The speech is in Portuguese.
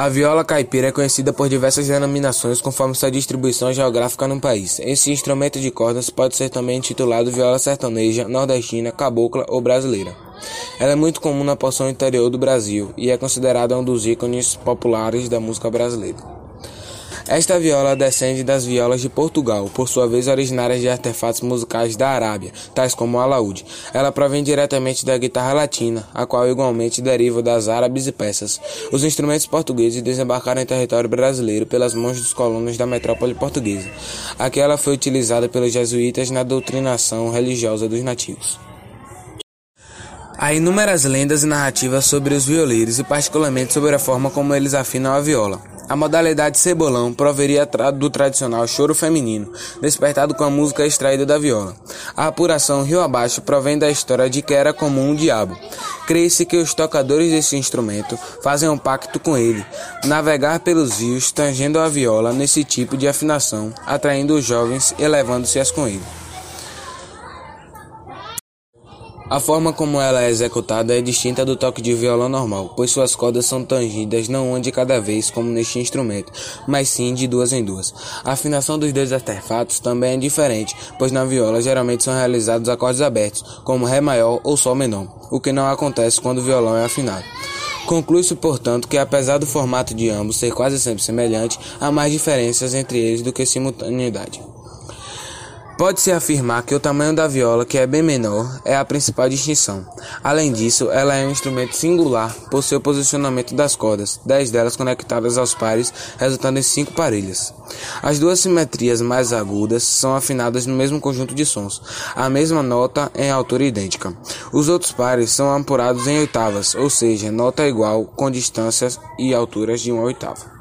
A viola caipira é conhecida por diversas denominações conforme sua distribuição geográfica no país. Esse instrumento de cordas pode ser também intitulado viola sertaneja, nordestina, cabocla ou brasileira. Ela é muito comum na porção interior do Brasil e é considerada um dos ícones populares da música brasileira. Esta viola descende das violas de Portugal, por sua vez originárias de artefatos musicais da Arábia, tais como o alaúde. Ela provém diretamente da guitarra latina, a qual igualmente deriva das árabes e peças. Os instrumentos portugueses desembarcaram em território brasileiro pelas mãos dos colonos da metrópole portuguesa. Aqui ela foi utilizada pelos jesuítas na doutrinação religiosa dos nativos. Há inúmeras lendas e narrativas sobre os violeiros e particularmente sobre a forma como eles afinam a viola. A modalidade cebolão proveria do tradicional choro feminino, despertado com a música extraída da viola. A apuração rio abaixo provém da história de que era comum um diabo. Crê-se que os tocadores desse instrumento fazem um pacto com ele, navegar pelos rios tangendo a viola nesse tipo de afinação, atraindo os jovens e levando-se-as com ele. A forma como ela é executada é distinta do toque de violão normal, pois suas cordas são tangidas não uma de cada vez como neste instrumento, mas sim de duas em duas. A afinação dos dois artefatos também é diferente, pois na viola geralmente são realizados acordes abertos, como Ré maior ou Sol menor, o que não acontece quando o violão é afinado. Conclui-se, portanto, que apesar do formato de ambos ser quase sempre semelhante, há mais diferenças entre eles do que simultaneidade. Pode-se afirmar que o tamanho da viola, que é bem menor, é a principal distinção. Além disso, ela é um instrumento singular por seu posicionamento das cordas, dez delas conectadas aos pares, resultando em cinco parelhas. As duas simetrias mais agudas são afinadas no mesmo conjunto de sons, a mesma nota em altura idêntica. Os outros pares são apurados em oitavas, ou seja, nota igual com distâncias e alturas de uma oitava.